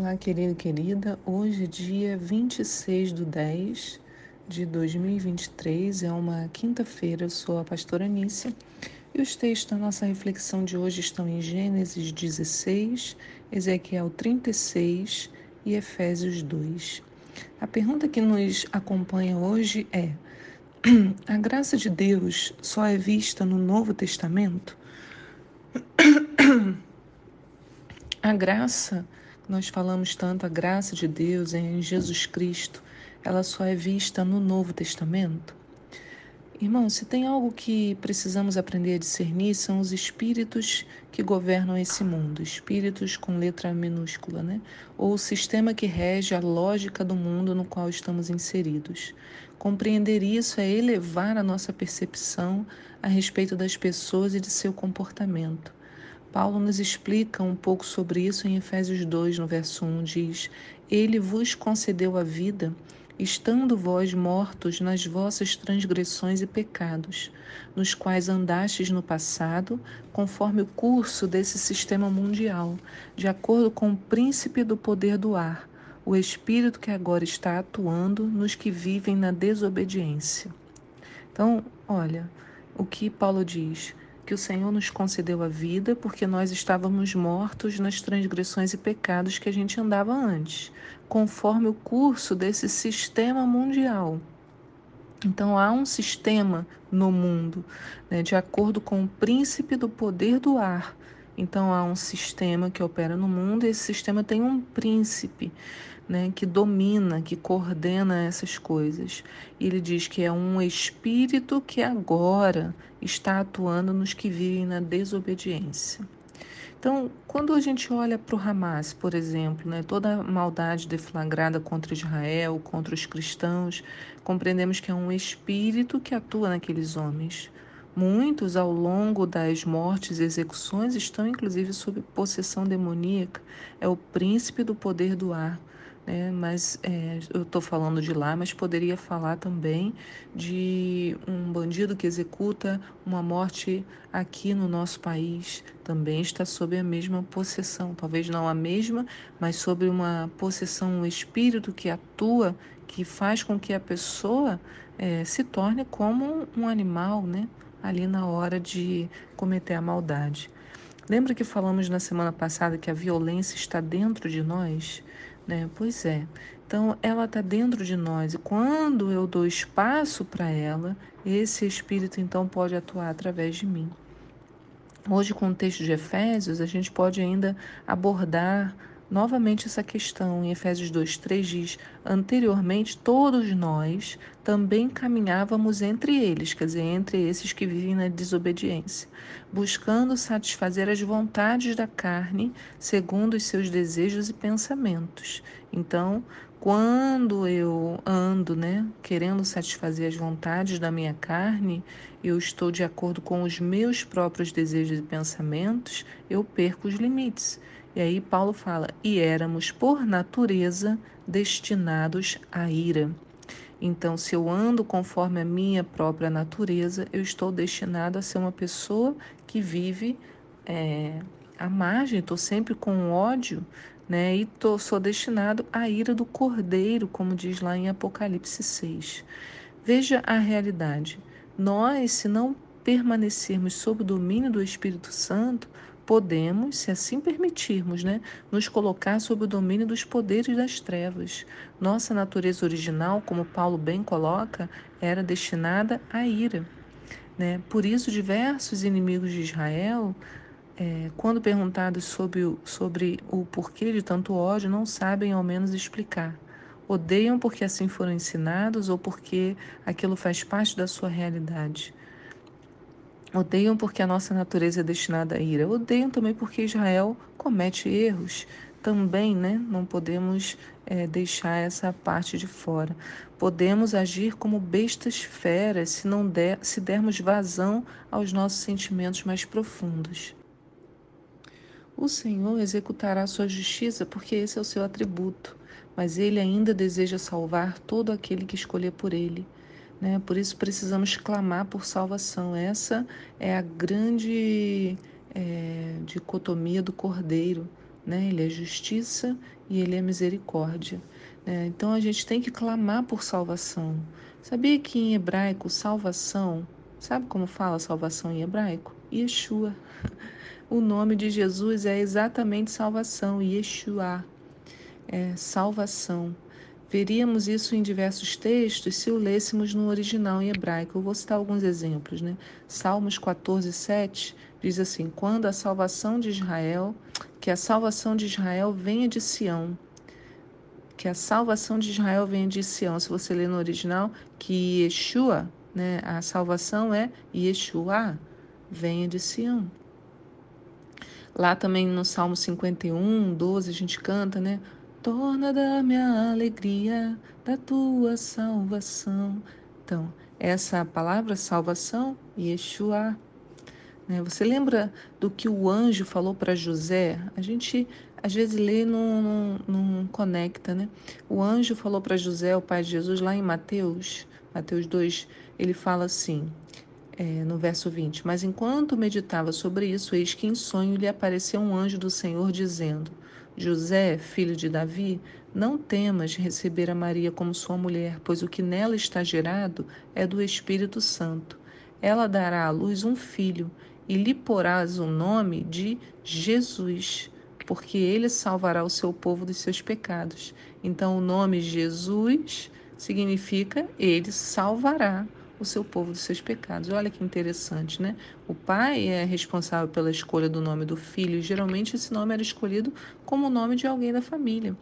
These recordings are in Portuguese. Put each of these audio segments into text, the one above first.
Olá, querido e querida. Hoje, dia 26 de 10 de 2023, é uma quinta-feira. Eu sou a pastora Anícia e os textos da nossa reflexão de hoje estão em Gênesis 16, Ezequiel 36 e Efésios 2. A pergunta que nos acompanha hoje é: a graça de Deus só é vista no Novo Testamento? A graça nós falamos tanto a graça de Deus em Jesus Cristo, ela só é vista no Novo Testamento? Irmão, se tem algo que precisamos aprender a discernir, são os espíritos que governam esse mundo, espíritos com letra minúscula, né? Ou o sistema que rege a lógica do mundo no qual estamos inseridos. Compreender isso é elevar a nossa percepção a respeito das pessoas e de seu comportamento. Paulo nos explica um pouco sobre isso em Efésios 2, no verso 1, diz: Ele vos concedeu a vida, estando vós mortos nas vossas transgressões e pecados, nos quais andastes no passado, conforme o curso desse sistema mundial, de acordo com o príncipe do poder do ar, o espírito que agora está atuando nos que vivem na desobediência. Então, olha, o que Paulo diz: que o Senhor nos concedeu a vida porque nós estávamos mortos nas transgressões e pecados que a gente andava antes, conforme o curso desse sistema mundial. Então há um sistema no mundo, né, de acordo com o príncipe do poder do ar. Então há um sistema que opera no mundo e esse sistema tem um príncipe né, que domina, que coordena essas coisas. E ele diz que é um espírito que agora está atuando nos que vivem na desobediência. Então, quando a gente olha para o Hamas, por exemplo, né, toda a maldade deflagrada contra Israel, contra os cristãos, compreendemos que é um espírito que atua naqueles homens. Muitos, ao longo das mortes e execuções, estão inclusive sob possessão demoníaca. É o príncipe do poder do ar né? mas é, eu estou falando de lá, mas poderia falar também de um bandido que executa uma morte aqui no nosso país, também está sob a mesma possessão, talvez não a mesma, mas sobre uma possessão, um espírito que atua, que faz com que a pessoa é, se torne como um animal, né? Ali na hora de cometer a maldade. Lembra que falamos na semana passada que a violência está dentro de nós? Né? Pois é. Então, ela está dentro de nós e quando eu dou espaço para ela, esse espírito então pode atuar através de mim. Hoje, com o texto de Efésios, a gente pode ainda abordar novamente essa questão. Em Efésios 2:3 diz: "Anteriormente todos nós também caminhávamos entre eles, quer dizer, entre esses que vivem na desobediência, buscando satisfazer as vontades da carne, segundo os seus desejos e pensamentos." Então, quando eu ando, né, querendo satisfazer as vontades da minha carne, eu estou de acordo com os meus próprios desejos e pensamentos, eu perco os limites. E aí Paulo fala: e éramos por natureza destinados à ira. Então, se eu ando conforme a minha própria natureza, eu estou destinado a ser uma pessoa que vive é, à margem, estou sempre com ódio, né? E tô, sou destinado à ira do cordeiro, como diz lá em Apocalipse 6. Veja a realidade. Nós, se não permanecermos sob o domínio do Espírito Santo, podemos, se assim permitirmos, né, nos colocar sob o domínio dos poderes das trevas. Nossa natureza original, como Paulo bem coloca, era destinada à ira. Né? Por isso, diversos inimigos de Israel, é, quando perguntados sobre o, sobre o porquê de tanto ódio, não sabem ao menos explicar. Odeiam porque assim foram ensinados ou porque aquilo faz parte da sua realidade. Odeiam porque a nossa natureza é destinada à ira. Odeiam também porque Israel comete erros. Também, né? Não podemos é, deixar essa parte de fora. Podemos agir como bestas feras se não der, se dermos vazão aos nossos sentimentos mais profundos. O Senhor executará sua justiça porque esse é o seu atributo, mas ele ainda deseja salvar todo aquele que escolher por ele. Né? Por isso precisamos clamar por salvação. Essa é a grande é, dicotomia do cordeiro. né? Ele é justiça e ele é misericórdia. Né? Então a gente tem que clamar por salvação. Sabia que em hebraico salvação, sabe como fala salvação em hebraico? Yeshua. O nome de Jesus é exatamente salvação, Yeshua. É salvação. Veríamos isso em diversos textos se o lêssemos no original em hebraico. Eu vou citar alguns exemplos. Né? Salmos 14, 7 diz assim: Quando a salvação de Israel, que a salvação de Israel venha de Sião. Que a salvação de Israel venha de Sião. Se você ler no original, que Yeshua, né, a salvação é Yeshua, venha de Sião. Lá também no Salmo 51, 12, a gente canta, né? Torna da minha alegria, da tua salvação. Então, essa palavra salvação, Yeshua. Né? Você lembra do que o anjo falou para José? A gente às vezes lê não, não, não conecta, né? O anjo falou para José, o pai de Jesus, lá em Mateus, Mateus 2, ele fala assim: é, no verso 20: Mas enquanto meditava sobre isso, eis que em sonho lhe apareceu um anjo do Senhor, dizendo: José, filho de Davi, não temas receber a Maria como sua mulher, pois o que nela está gerado é do Espírito Santo. Ela dará à luz um filho, e lhe porás o nome de Jesus, porque ele salvará o seu povo dos seus pecados. Então, o nome Jesus significa ele salvará o seu povo dos seus pecados. Olha que interessante, né? O pai é responsável pela escolha do nome do filho, e geralmente esse nome era escolhido como o nome de alguém da família.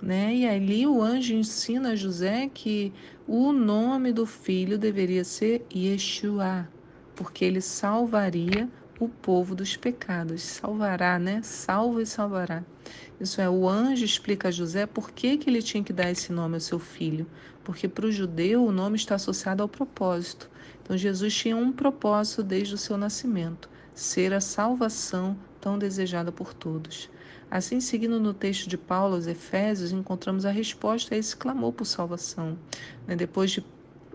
Né? E ali o anjo ensina a José que o nome do filho deveria ser Yeshua, porque ele salvaria o povo dos pecados. Salvará, né? Salva e salvará. Isso é, o anjo explica a José por que, que ele tinha que dar esse nome ao seu filho. Porque para o judeu o nome está associado ao propósito. Então Jesus tinha um propósito desde o seu nascimento: ser a salvação tão desejada por todos. Assim, seguindo no texto de Paulo aos Efésios, encontramos a resposta a esse clamor por salvação. Né? Depois de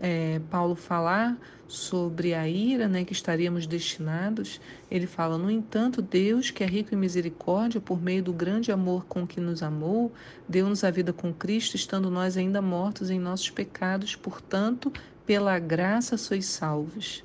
é, Paulo falar sobre a ira né, que estaríamos destinados, ele fala: No entanto, Deus, que é rico em misericórdia, por meio do grande amor com que nos amou, deu-nos a vida com Cristo, estando nós ainda mortos em nossos pecados, portanto, pela graça sois salvos.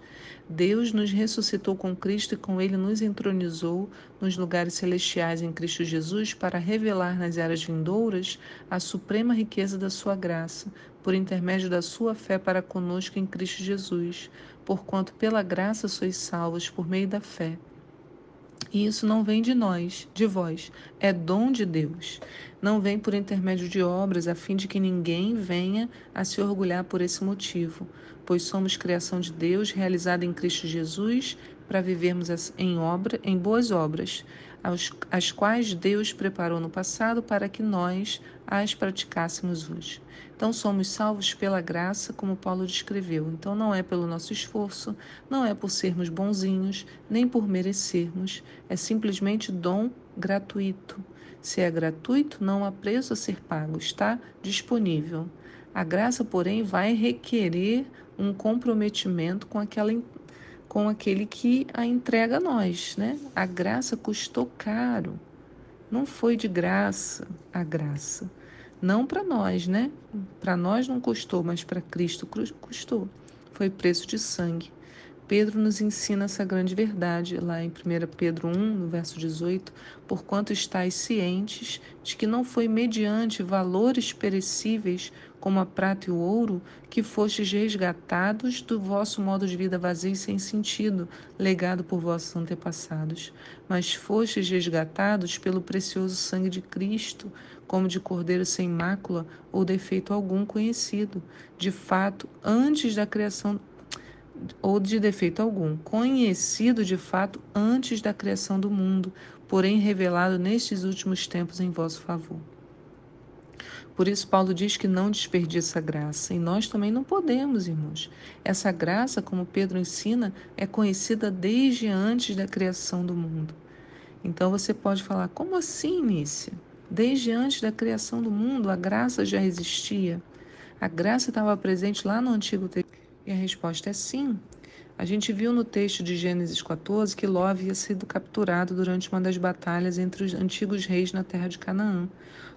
Deus nos ressuscitou com Cristo e com ele nos entronizou nos lugares celestiais em Cristo Jesus para revelar nas eras vindouras a suprema riqueza da sua graça, por intermédio da sua fé para conosco em Cristo Jesus, porquanto pela graça sois salvos por meio da fé. E isso não vem de nós, de vós, é dom de Deus. Não vem por intermédio de obras, a fim de que ninguém venha a se orgulhar por esse motivo, pois somos criação de Deus, realizada em Cristo Jesus, para vivermos em obra, em boas obras, as quais Deus preparou no passado para que nós as praticássemos hoje. Então somos salvos pela graça, como Paulo descreveu. Então não é pelo nosso esforço, não é por sermos bonzinhos, nem por merecermos, é simplesmente dom gratuito. Se é gratuito, não há preço a ser pago, está disponível. A graça, porém, vai requerer um comprometimento com aquela com aquele que a entrega a nós, né? A graça custou caro. Não foi de graça a graça. Não para nós, né? Para nós não custou, mas para Cristo custou. Foi preço de sangue. Pedro nos ensina essa grande verdade lá em 1 Pedro 1, no verso 18, porquanto estáis cientes de que não foi mediante valores perecíveis como a prata e o ouro que fostes resgatados do vosso modo de vida vazio e sem sentido, legado por vossos antepassados, mas fostes resgatados pelo precioso sangue de Cristo, como de cordeiro sem mácula ou defeito algum conhecido, de fato, antes da criação ou de defeito algum, conhecido de fato antes da criação do mundo, porém revelado nestes últimos tempos em vosso favor. Por isso, Paulo diz que não desperdiça a graça, e nós também não podemos, irmãos. Essa graça, como Pedro ensina, é conhecida desde antes da criação do mundo. Então você pode falar: como assim, Nícia? Desde antes da criação do mundo, a graça já existia. A graça estava presente lá no Antigo Testamento. E a resposta é sim. A gente viu no texto de Gênesis 14 que Ló havia sido capturado durante uma das batalhas entre os antigos reis na terra de Canaã.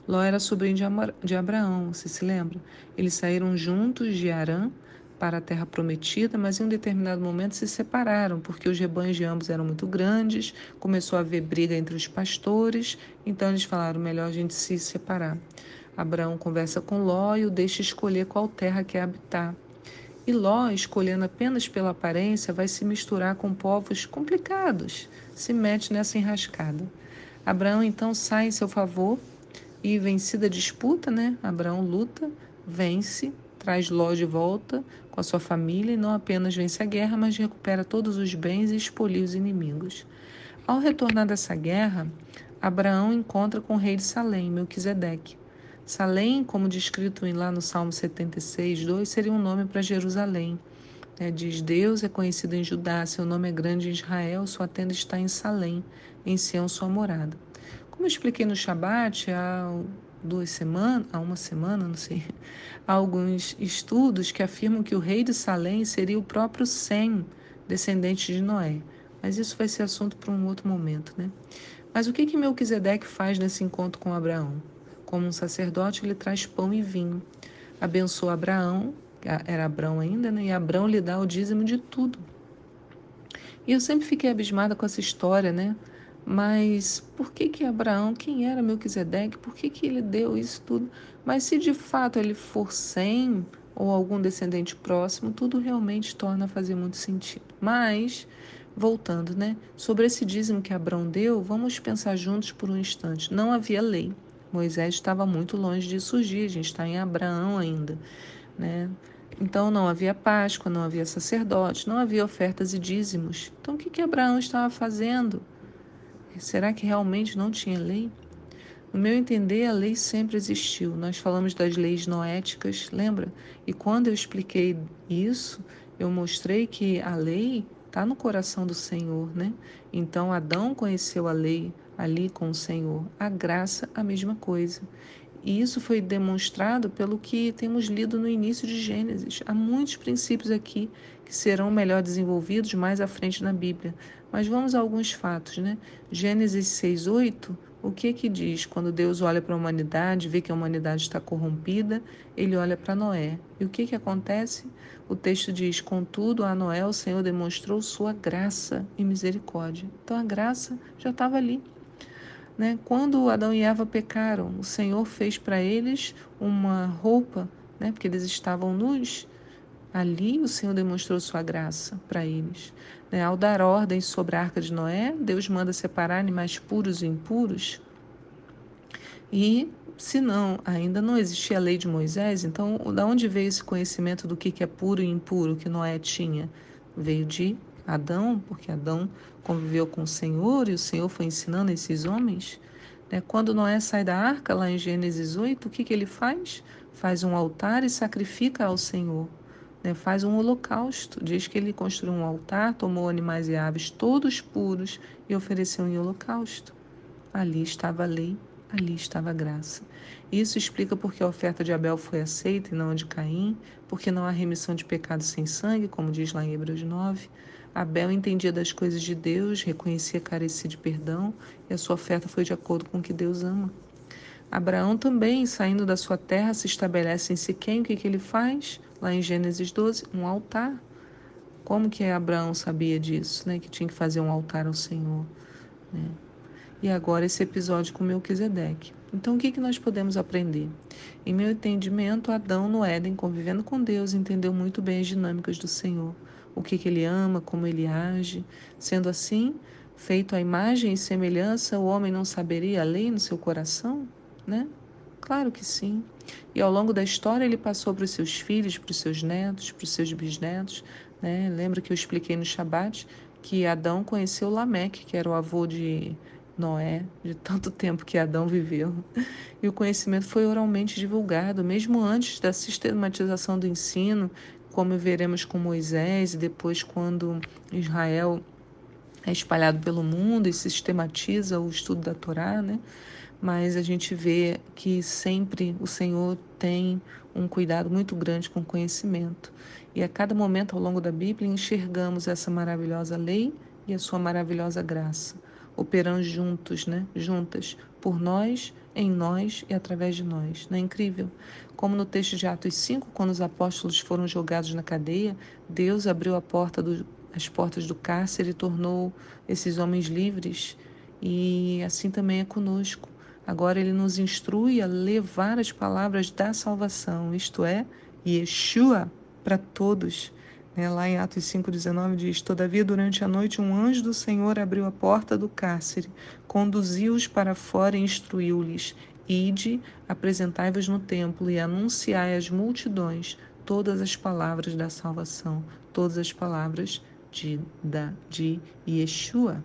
Ló era sobrinho de Abraão, você se lembra? Eles saíram juntos de Arã para a terra prometida, mas em um determinado momento se separaram, porque os rebanhos de ambos eram muito grandes, começou a haver briga entre os pastores, então eles falaram: melhor a gente se separar. Abraão conversa com Ló e o deixa escolher qual terra quer habitar. E Ló, escolhendo apenas pela aparência, vai se misturar com povos complicados, se mete nessa enrascada. Abraão então sai em seu favor e, vencida a disputa, né? Abraão luta, vence, traz Ló de volta com a sua família e não apenas vence a guerra, mas recupera todos os bens e expolia os inimigos. Ao retornar dessa guerra, Abraão encontra com o rei de Salém, Melquisedeque. Salém, como descrito lá no Salmo 76, 2, seria um nome para Jerusalém. É, diz: Deus é conhecido em Judá, seu nome é grande em Israel, sua tenda está em Salém, em Sião, sua morada. Como eu expliquei no Shabat, há duas semanas, há uma semana, não sei, há alguns estudos que afirmam que o rei de Salém seria o próprio Sem, descendente de Noé. Mas isso vai ser assunto para um outro momento, né? Mas o que que Melquisedeque faz nesse encontro com Abraão? Como um sacerdote, ele traz pão e vinho. Abençoa Abraão, era Abraão ainda, né? E Abraão lhe dá o dízimo de tudo. E eu sempre fiquei abismada com essa história, né? Mas por que que Abraão, quem era Melquisedeque, por que que ele deu isso tudo? Mas se de fato ele for sem ou algum descendente próximo, tudo realmente torna a fazer muito sentido. Mas, voltando, né? Sobre esse dízimo que Abraão deu, vamos pensar juntos por um instante. Não havia lei. Moisés estava muito longe de surgir, a gente está em Abraão ainda, né? Então não havia Páscoa, não havia sacerdote, não havia ofertas e dízimos. Então o que, que Abraão estava fazendo? Será que realmente não tinha lei? No meu entender, a lei sempre existiu. Nós falamos das leis noéticas, lembra? E quando eu expliquei isso, eu mostrei que a lei está no coração do Senhor, né? Então Adão conheceu a lei, ali com o Senhor. A graça, a mesma coisa. E isso foi demonstrado pelo que temos lido no início de Gênesis. Há muitos princípios aqui que serão melhor desenvolvidos mais à frente na Bíblia. Mas vamos a alguns fatos, né? Gênesis 6:8, o que que diz? Quando Deus olha para a humanidade, vê que a humanidade está corrompida, ele olha para Noé. E o que que acontece? O texto diz: "Contudo, a Noé o Senhor demonstrou sua graça e misericórdia". Então a graça já estava ali. Né? Quando Adão e Eva pecaram, o Senhor fez para eles uma roupa, né? porque eles estavam nus. Ali o Senhor demonstrou sua graça para eles. Né? Ao dar ordens sobre a arca de Noé, Deus manda separar animais puros e impuros. E se não, ainda não existia a lei de Moisés, então da onde veio esse conhecimento do que é puro e impuro que Noé tinha? Veio de Adão, porque Adão conviveu com o Senhor e o Senhor foi ensinando esses homens. Né? Quando Noé sai da arca, lá em Gênesis 8, o que, que ele faz? Faz um altar e sacrifica ao Senhor. Né? Faz um holocausto. Diz que ele construiu um altar, tomou animais e aves todos puros e ofereceu em holocausto. Ali estava a lei, ali estava a graça. Isso explica porque a oferta de Abel foi aceita e não a de Caim, porque não há remissão de pecados sem sangue, como diz lá em Hebreus 9 Abel entendia das coisas de Deus, reconhecia carecer de perdão e a sua oferta foi de acordo com o que Deus ama. Abraão também, saindo da sua terra, se estabelece em Siquém. O que, que ele faz? Lá em Gênesis 12, um altar. Como que Abraão sabia disso, né? Que tinha que fazer um altar ao Senhor. Né? E agora esse episódio com Melquisedeque. Então, o que, que nós podemos aprender? Em meu entendimento, Adão no Éden, convivendo com Deus, entendeu muito bem as dinâmicas do Senhor o que, que ele ama, como ele age. Sendo assim, feito a imagem e semelhança, o homem não saberia a lei no seu coração? Né? Claro que sim. E ao longo da história ele passou para os seus filhos, para os seus netos, para os seus bisnetos. Né? Lembra que eu expliquei no Shabat que Adão conheceu Lameque, que era o avô de Noé, de tanto tempo que Adão viveu. E o conhecimento foi oralmente divulgado, mesmo antes da sistematização do ensino, como veremos com Moisés e depois quando Israel é espalhado pelo mundo e sistematiza o estudo da Torá, né? Mas a gente vê que sempre o Senhor tem um cuidado muito grande com o conhecimento. E a cada momento ao longo da Bíblia enxergamos essa maravilhosa lei e a sua maravilhosa graça, operando juntos, né? Juntas, por nós, em nós e através de nós. Não é incrível? Como no texto de Atos 5, quando os apóstolos foram jogados na cadeia, Deus abriu a porta do, as portas do cárcere e tornou esses homens livres. E assim também é conosco. Agora ele nos instrui a levar as palavras da salvação, isto é, Yeshua, para todos. Né? Lá em Atos 5,19 diz: Todavia, durante a noite, um anjo do Senhor abriu a porta do cárcere, conduziu-os para fora e instruiu-lhes: Ide, apresentai-vos no templo e anunciai às multidões todas as palavras da salvação, todas as palavras de, da, de Yeshua.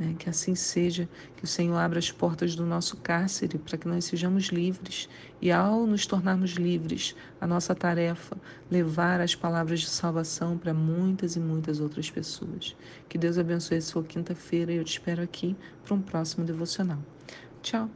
Né? Que assim seja, que o Senhor abra as portas do nosso cárcere para que nós sejamos livres e, ao nos tornarmos livres, a nossa tarefa levar as palavras de salvação para muitas e muitas outras pessoas. Que Deus abençoe a sua quinta-feira e eu te espero aqui para um próximo devocional. Tchau!